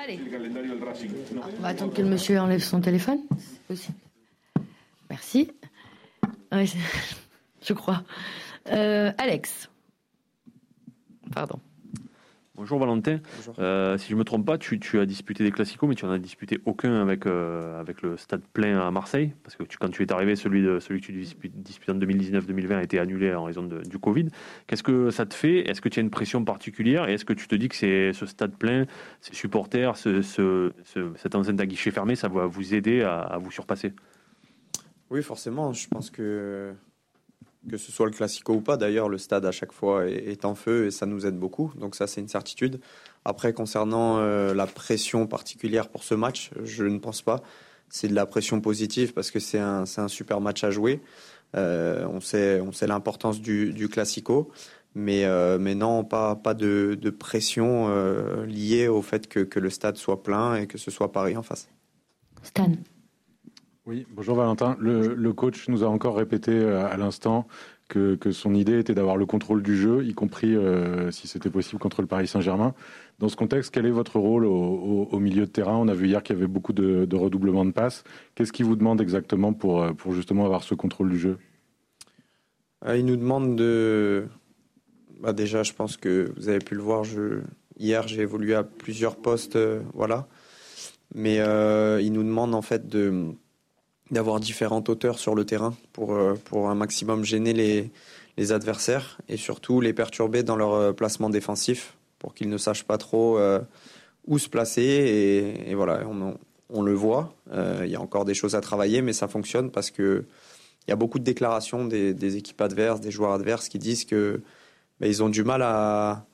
Allez. On va attendre que le monsieur enlève son téléphone. Aussi. Merci. je crois. Euh, Alex. Pardon. Bonjour Valentin. Euh, si je ne me trompe pas, tu, as disputé des classicos, mais tu n'en as disputé aucun avec, euh, avec le stade plein à Marseille. Parce que quand tu es arrivé, celui, de, celui que tu disputes, en 2019-2020 a été annulé en raison du Covid. Qu'est-ce que ça te fait? Est-ce que tu as une pression particulière? Et est-ce que tu te dis que c'est ce stade plein, ces supporters, ce, ce, cette enceinte à guichet fermé, ça va vous aider à vous surpasser? Oui, forcément. Je pense que que ce soit le classico ou pas. D'ailleurs, le stade à chaque fois est, en feu et ça nous aide beaucoup. Donc ça, c'est une certitude. Après, concernant euh, la pression particulière pour ce match, je ne pense pas. C'est de la pression positive parce que c'est un, super match à jouer. Euh, on sait, l'importance du, du, classico. Mais, euh, non, pas, de, pression liée au fait que le stade soit plein et que ce soit Paris en face. Stan. Oui, bonjour Valentin. Le, coach nous a encore répété euh, à l'instant que, son idée était d'avoir le contrôle du jeu, y compris euh, si c'était possible contre le Paris Saint-Germain. Dans ce contexte, quel est votre rôle au, milieu de terrain? On a vu hier qu'il y avait beaucoup de, de redoublements de passes. Qu'est-ce qu'il vous demande exactement pour, euh, pour justement avoir ce contrôle du jeu? Il nous demande de... Bah déjà, je pense que vous avez pu le voir, hier j'ai évolué à plusieurs postes, voilà. Mais il nous demande en fait de d'avoir différentes hauteurs sur le terrain pour, euh, pour un maximum gêner les, les adversaires et surtout les perturber dans leur euh, placement défensif pour qu'ils ne sachent pas trop euh, où se placer. Et, voilà, on, on, le voit. il y a encore des choses à travailler, mais ça fonctionne parce que il y a beaucoup de déclarations des, des équipes adverses, des joueurs adverses qui disent que ben, ils ont du mal à,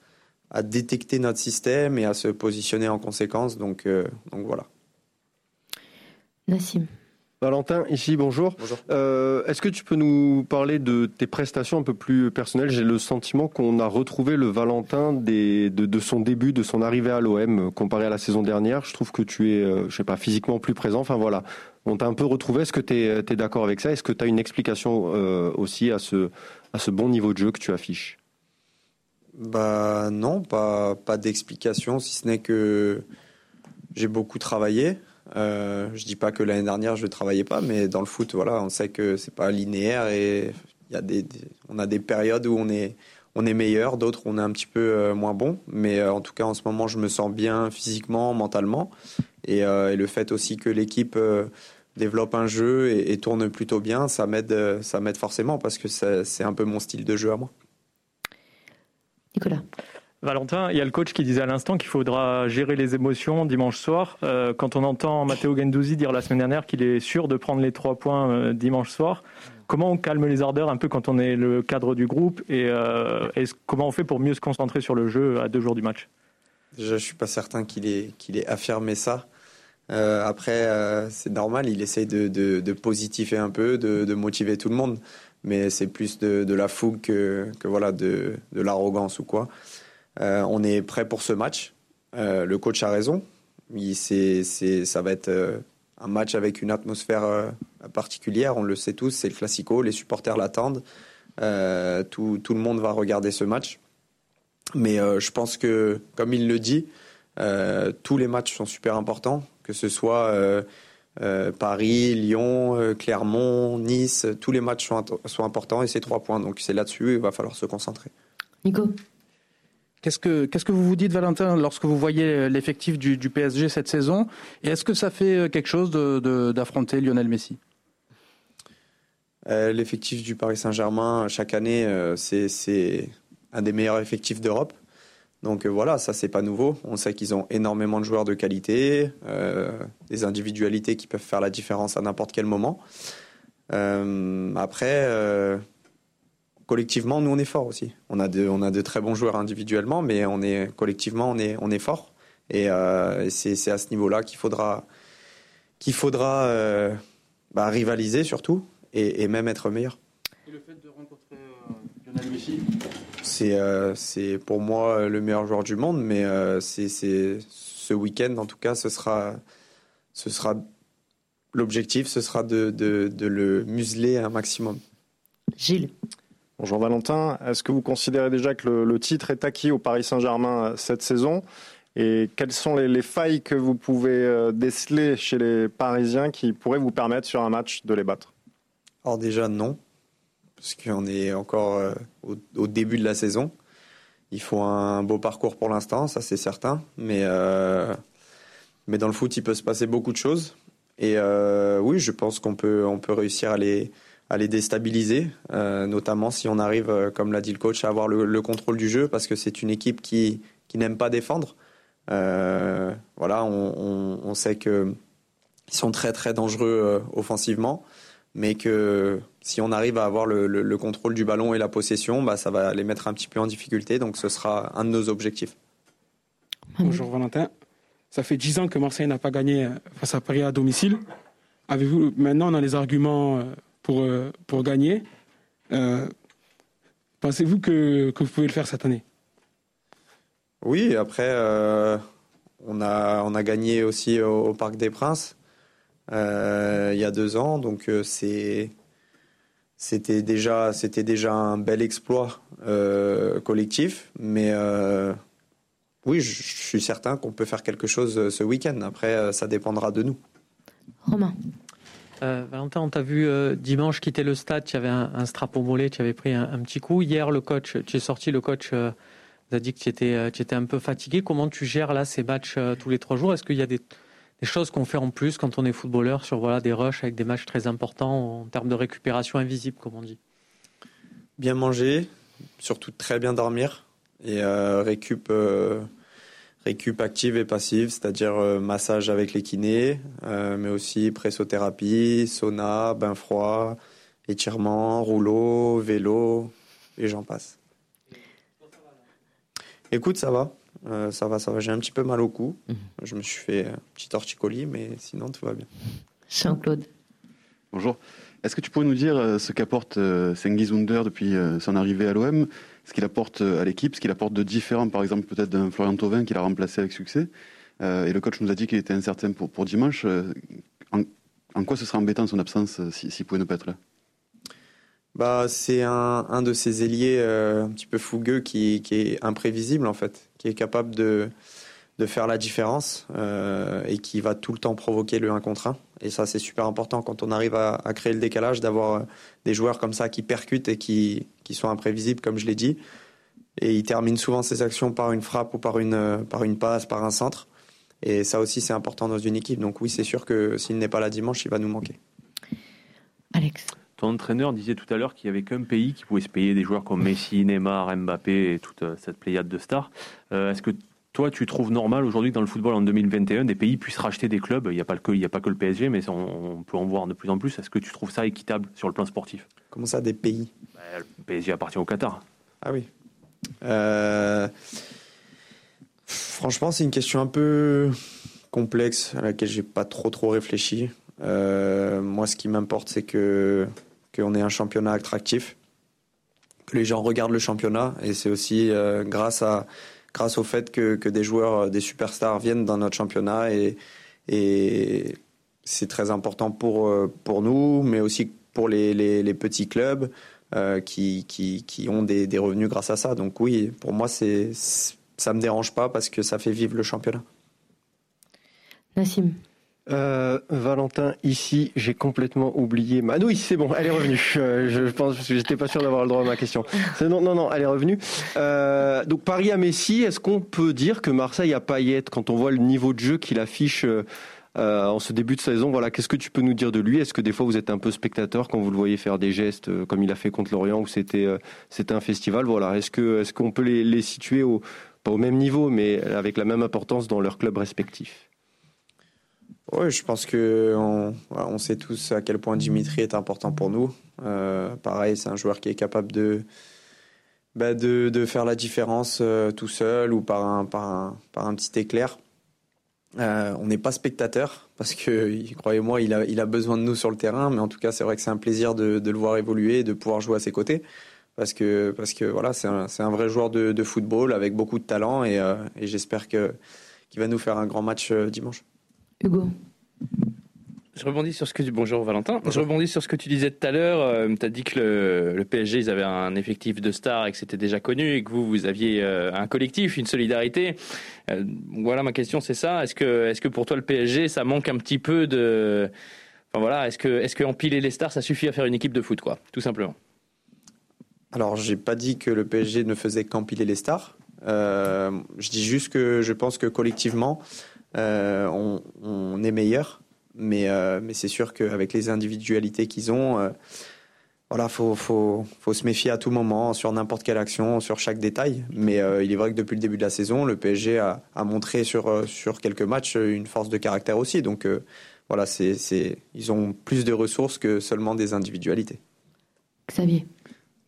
détecter notre système et à se positionner en conséquence. Donc, donc voilà. Nassim. Valentin, ici, bonjour. bonjour. Euh, est-ce que tu peux nous parler de tes prestations un peu plus personnelles? J'ai le sentiment qu'on a retrouvé le Valentin des, de, son début, de son arrivée à l'OM, comparé à la saison dernière. Je trouve que tu es, euh, je sais pas, physiquement plus présent. Enfin voilà, on t'a un peu retrouvé. Est-ce que tu es, d'accord avec ça? Est-ce que tu as une explication euh, aussi à ce, à ce bon niveau de jeu que tu affiches? Bah non, pas, pas d'explication, si ce n'est que j'ai beaucoup travaillé. Euh, je dis pas que l'année dernière je ne travaillais pas, mais dans le foot, voilà, on sait que c'est pas linéaire et il y a des, on a des périodes où on est, on est meilleur, d'autres on est un petit peu euh, moins bon. Mais euh, en tout cas, en ce moment, je me sens bien physiquement, mentalement, et, euh, le fait aussi que l'équipe développe un jeu et, et, tourne plutôt bien, ça m'aide, ça m'aide forcément parce que c'est un peu mon style de jeu à moi. Nicolas. Valentin, il y a le coach qui disait à l'instant qu'il faudra gérer les émotions dimanche soir. Euh, quand on entend Matteo Gendouzi dire la semaine dernière qu'il est sûr de prendre les trois points euh, dimanche soir, comment on calme les ardeurs un peu quand on est le cadre du groupe et, euh, comment on fait pour mieux se concentrer sur le jeu à deux jours du match? Je suis pas certain qu'il ait, qu'il ait affirmé ça. après, c'est normal, il essaye de, de, positiver un peu, de, motiver tout le monde, mais c'est plus de, la fougue que, que voilà, de, l'arrogance ou quoi. Euh, on est prêt pour ce match. Euh, le coach a raison. ça va être euh, un match avec une atmosphère particulière. On le sait tous, c'est le classico. Les supporters l'attendent. Tout, le monde va regarder ce match. Mais je pense que, comme il le dit, tous les matchs sont super importants, que ce soit Paris, Lyon, Clermont, Nice, tous les matchs sont, sont importants et c'est trois points. Donc c'est là-dessus, il va falloir se concentrer. Nico? Qu'est-ce que, vous vous dites, Valentin, lorsque vous voyez l'effectif du, PSG cette saison? Et est-ce que ça fait euh, quelque chose d'affronter Lionel Messi? Euh, L'effectif du Paris Saint-Germain, chaque année, euh, c'est, un des meilleurs effectifs d'Europe. Donc voilà, ça c'est pas nouveau. On sait qu'ils ont énormément de joueurs de qualité, des individualités qui peuvent faire la différence à n'importe quel moment. après, collectivement, nous, on est fort aussi. On a de, on a de très bons joueurs individuellement, mais on est, collectivement, on est, on est fort. Et euh, c'est à ce niveau-là qu'il faudra, qu'il faudra euh, bah, rivaliser surtout et, même être meilleur. Et le fait de rencontrer euh, Lionel Messi? C'est pour moi le meilleur joueur du monde, mais c'est ce week-end, en tout cas, ce sera, ce sera l'objectif, ce sera de, de, de le museler un maximum. Gilles Bonjour Valentin, est-ce que vous considérez déjà que le, titre est acquis au Paris Saint-Germain euh, cette saison? Et quelles sont les, failles que vous pouvez déceler chez les Parisiens qui pourraient vous permettre sur un match de les battre? Alors déjà non, parce qu'on est encore au, début de la saison. Il faut un beau parcours pour l'instant, ça c'est certain. Mais, mais dans le foot, il peut se passer beaucoup de choses. Et oui, je pense qu'on peut, on peut réussir à les, à les déstabiliser, euh, notamment si on arrive, euh, comme l'a dit le coach, à avoir le, contrôle du jeu, parce que c'est une équipe qui, qui n'aime pas défendre. Euh, voilà, on, sait qu'ils sont très très dangereux offensivement, mais que si on arrive à avoir le, contrôle du ballon et la possession, bah, ça va les mettre un petit peu en difficulté, donc ce sera un de nos objectifs. Bonjour Valentin. Ça fait dix ans que Marseille n'a pas gagné face à Paris à domicile. Avez-vous maintenant on a les arguments pour, euh, pour gagner. Euh, pensez-vous que, que, vous pouvez le faire cette année? Oui, après, euh, on, a, on a gagné aussi au, Parc des Princes il y a deux ans, donc c'est c'était déjà c'était déjà un bel exploit collectif. Mais oui je, je, suis certain qu'on peut faire quelque chose ce week-end. Après ça dépendra de nous. Romain euh, Valentin, on t'a vu euh, dimanche quitter le stade, tu avais un, un strap au mollet, tu avais pris un, petit coup. Hier, le coach, tu es sorti, le coach euh, a dit que tu étais, étais un peu fatigué. Comment tu gères là ces matchs tous les trois jours? Est-ce qu'il y a des, choses qu'on fait en plus quand on est footballeur sur voilà, des rushs avec des matchs très importants en termes de récupération invisible, comme on dit? Bien manger, surtout très bien dormir et récup récup active et passive, c'est-à-dire euh, massage avec les kinés, euh, mais aussi pressothérapie, sauna, bain froid, étirement, rouleau, vélo, et j'en passe. Écoute, ça va. Euh, ça va, ça va. J'ai un petit peu mal au cou. Mhm. Je me suis fait un petit torticolis, mais sinon tout va bien. Jean-Claude. Bonjour. Est-ce que tu pourrais nous dire ce qu'apporte Sengiz Under depuis son arrivée à l'OM ce qu'il apporte euh, à l'équipe, ce qu'il apporte de différent, par exemple, peut-être d'un Florian Thauvin qu'il a remplacé avec succès. Euh, et le coach nous a dit qu'il était incertain pour, dimanche. Euh, en, quoi ce sera embêtant son absence s'il si, pouvait ne pas être là? Bah, C'est un, de ces ailiers un petit peu fougueux qui, est imprévisible, en fait, qui est capable de, de faire la différence et qui va tout le temps provoquer le 1 contre 1. Et ça, c'est super important quand on arrive à, à créer le décalage, d'avoir des joueurs comme ça qui percutent et qui, qui sont imprévisibles, comme je l'ai dit. Et il termine souvent ses actions par une frappe ou par une, par une passe, par un centre. Et ça aussi, c'est important dans une équipe. Donc oui, c'est sûr que s'il n'est pas là dimanche, il va nous manquer. Alex ton entraîneur disait tout à l'heure qu'il n'y avait qu'un pays qui pouvait se payer des joueurs comme Messi, Neymar, Mbappé et toute euh, cette pléiade de stars. Euh, est-ce que toi, tu trouves normal aujourd'hui dans le football en 2021 des pays puissent racheter des clubs Il n'y a, pas que, il a pas que le PSG, mais on, peut en voir de plus en plus. Est-ce que tu trouves ça équitable sur le plan sportif? Comment ça, des pays? Bah, Le PSG appartient au Qatar. Ah oui. Euh, franchement, c'est une question un peu complexe à laquelle j'ai pas trop trop réfléchi. Euh, moi, ce qui m'importe, c'est que qu'on ait un championnat attractif, que les gens regardent le championnat, et c'est aussi euh, grâce à grâce au fait que, que, des joueurs, euh, des superstars viennent dans notre championnat et, et c'est très important pour, euh, pour nous, mais aussi pour les, les, petits clubs euh, qui, qui, qui, ont des, des, revenus grâce à ça. Donc oui, pour moi, ça ne me dérange pas parce que ça fait vivre le championnat. Nassim euh, Valentin, ici, j'ai complètement oublié ma. oui, c'est bon, elle est revenue. Euh, je pense parce que j'étais pas sûr d'avoir le droit à ma question. Non, non, non, elle est revenue. Euh, donc Paris à Messi, est-ce qu'on peut dire que Marseille a Payet quand on voit le niveau de jeu qu'il affiche en ce début de saison Voilà, qu'est-ce que tu peux nous dire de lui? Est-ce que des fois vous êtes un peu spectateur quand vous le voyez faire des gestes comme il a fait contre l'Orient où c'était c'était un festival? Voilà, est-ce que est-ce qu'on peut les, les situer au pas au même niveau, mais avec la même importance dans leur club respectif oui, je pense que on, sait tous à quel point Dimitri est important pour nous. Euh, pareil, c'est un joueur qui est capable de, bah, de, de, faire la différence euh, tout seul ou par un, par un, par un petit éclair. Euh, on n'est pas spectateur parce que, croyez-moi, il a, il a besoin de nous sur le terrain, mais en tout cas, c'est vrai que c'est un plaisir de, de, le voir évoluer et de pouvoir jouer à ses côtés. Parce que, parce que voilà, c'est un, un, vrai joueur de, de, football avec beaucoup de talent et, et j'espère qu'il va nous faire un grand match dimanche. Hugo je rebondis sur ce que tu... Bonjour Valentin. Je rebondis sur ce que tu disais tout à l'heure. Euh, tu as dit que le, le, PSG, ils avaient un effectif de stars et que c'était déjà connu et que vous, vous aviez euh, un collectif, une solidarité. Euh, voilà, ma question, c'est ça. Est-ce que, est-ce que pour toi, le PSG, ça manque un petit peu de... Enfin voilà, est-ce que, est-ce que empiler les stars, ça suffit à faire une équipe de foot, quoi, tout simplement? Alors, j'ai pas dit que le PSG ne faisait qu'empiler les stars. je dis juste que je pense que collectivement, on, on est meilleur mais, euh, mais c'est sûr qu'avec les individualités qu'ils ont, euh, voilà, faut, faut, faut, se méfier à tout moment sur n'importe quelle action, sur chaque détail. Mais euh, il est vrai que depuis le début de la saison, le PSG a, a montré sur, sur quelques matchs une force de caractère aussi. Donc voilà, c'est, c'est, ils ont plus de ressources que seulement des individualités. Xavier.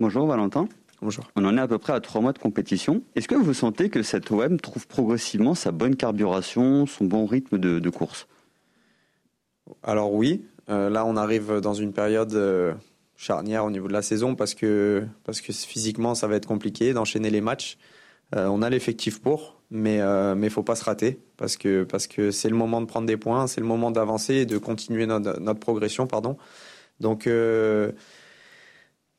Bonjour Valentin. Bonjour. On en est à peu près à trois mois de compétition. Est-ce que vous sentez que cette OM trouve progressivement sa bonne carburation, son bon rythme de, de course? Alors oui, euh, là on arrive dans une période euh, charnière au niveau de la saison parce que, parce que physiquement ça va être compliqué d'enchaîner les matchs. Euh, on a l'effectif pour, mais il ne faut pas se rater parce que parce que c'est le moment de prendre des points, c'est le moment d'avancer et de continuer notre, notre progression, pardon. Donc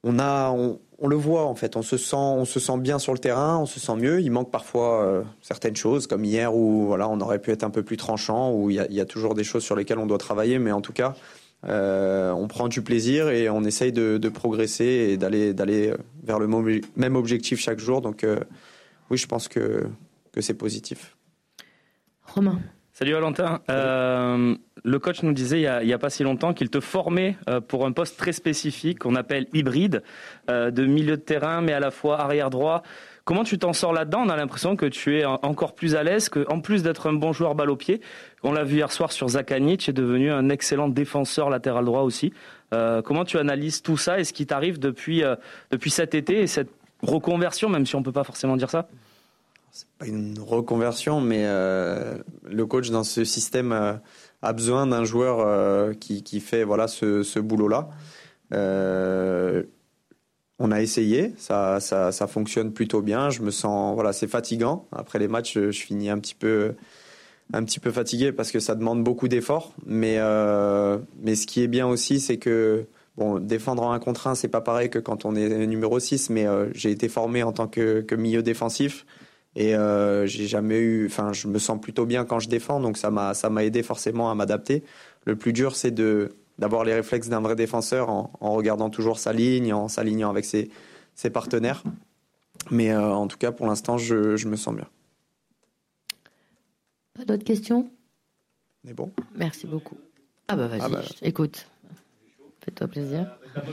on a on, le voit en fait, on se sent on se sent bien sur le terrain, on se sent mieux. Il manque parfois euh, certaines choses comme hier où voilà on aurait pu être un peu plus tranchant, où il y a, toujours des choses sur lesquelles on doit travailler, mais en tout cas euh, on prend du plaisir et on essaye de, progresser et d'aller d'aller vers le même objectif chaque jour. Donc euh, oui, je pense que que c'est positif. Romain. Salut Valentin. Euh, le coach nous disait il n'y a, pas si longtemps qu'il te formait euh, pour un poste très spécifique qu'on appelle hybride, euh, de milieu de terrain mais à la fois arrière droit. Comment tu t'en sors là-dedans? On a l'impression que tu es encore plus à l'aise, qu'en plus d'être un bon joueur balle au pied, on l'a vu hier soir sur Zakanic, tu es devenu un excellent défenseur latéral droit aussi. comment tu analyses tout ça? Et ce qui t'arrive depuis, depuis cet été et cette reconversion, même si on ne peut pas forcément dire ça? C'est pas une reconversion, mais euh, le coach dans ce système euh, a besoin d'un joueur euh, qui, fait voilà ce, boulot-là. on a essayé, ça, fonctionne plutôt bien. Je me sens voilà, c'est fatigant. Après les matchs, je, finis un petit peu un petit peu fatigué parce que ça demande beaucoup d'efforts. Mais mais ce qui est bien aussi, c'est que Bon, défendre en un contre un, c'est pas pareil que quand on est numéro 6, mais j'ai été formé en tant que milieu défensif. Et euh, j'ai jamais eu, enfin, je me sens plutôt bien quand je défends, donc ça m'a, ça m'a aidé forcément à m'adapter. Le plus dur, c'est de d'avoir les réflexes d'un vrai défenseur en, en, regardant toujours sa ligne, en s'alignant avec ses, ses partenaires. Mais euh, en tout cas, pour l'instant, je, je, me sens bien. Pas d'autres questions? On est bon Merci beaucoup. Ah bah vas-y, ah bah... écoute. Fais-toi plaisir.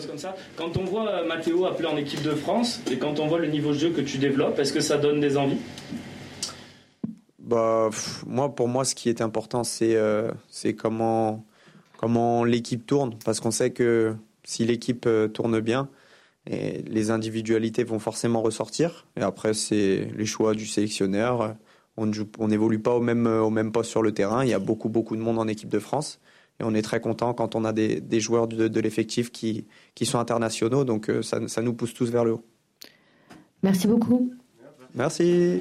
comme ça. Quand on voit euh, Mathéo appelé en équipe de France et quand on voit le niveau de jeu que tu développes, est-ce que ça donne des envies? Bah, moi, pour moi, ce qui est important, c'est euh, c'est comment, comment l'équipe tourne. Parce qu'on sait que si l'équipe euh, tourne bien, et les individualités vont forcément ressortir. Et après, c'est les choix du sélectionneur. On n'évolue on pas au même, au même poste sur le terrain. Il y a beaucoup, beaucoup de monde en équipe de France. Et on est très content quand on a des, des joueurs de, de l'effectif qui, qui sont internationaux. Donc euh, ça, ça nous pousse tous vers le haut. Merci beaucoup. Merci.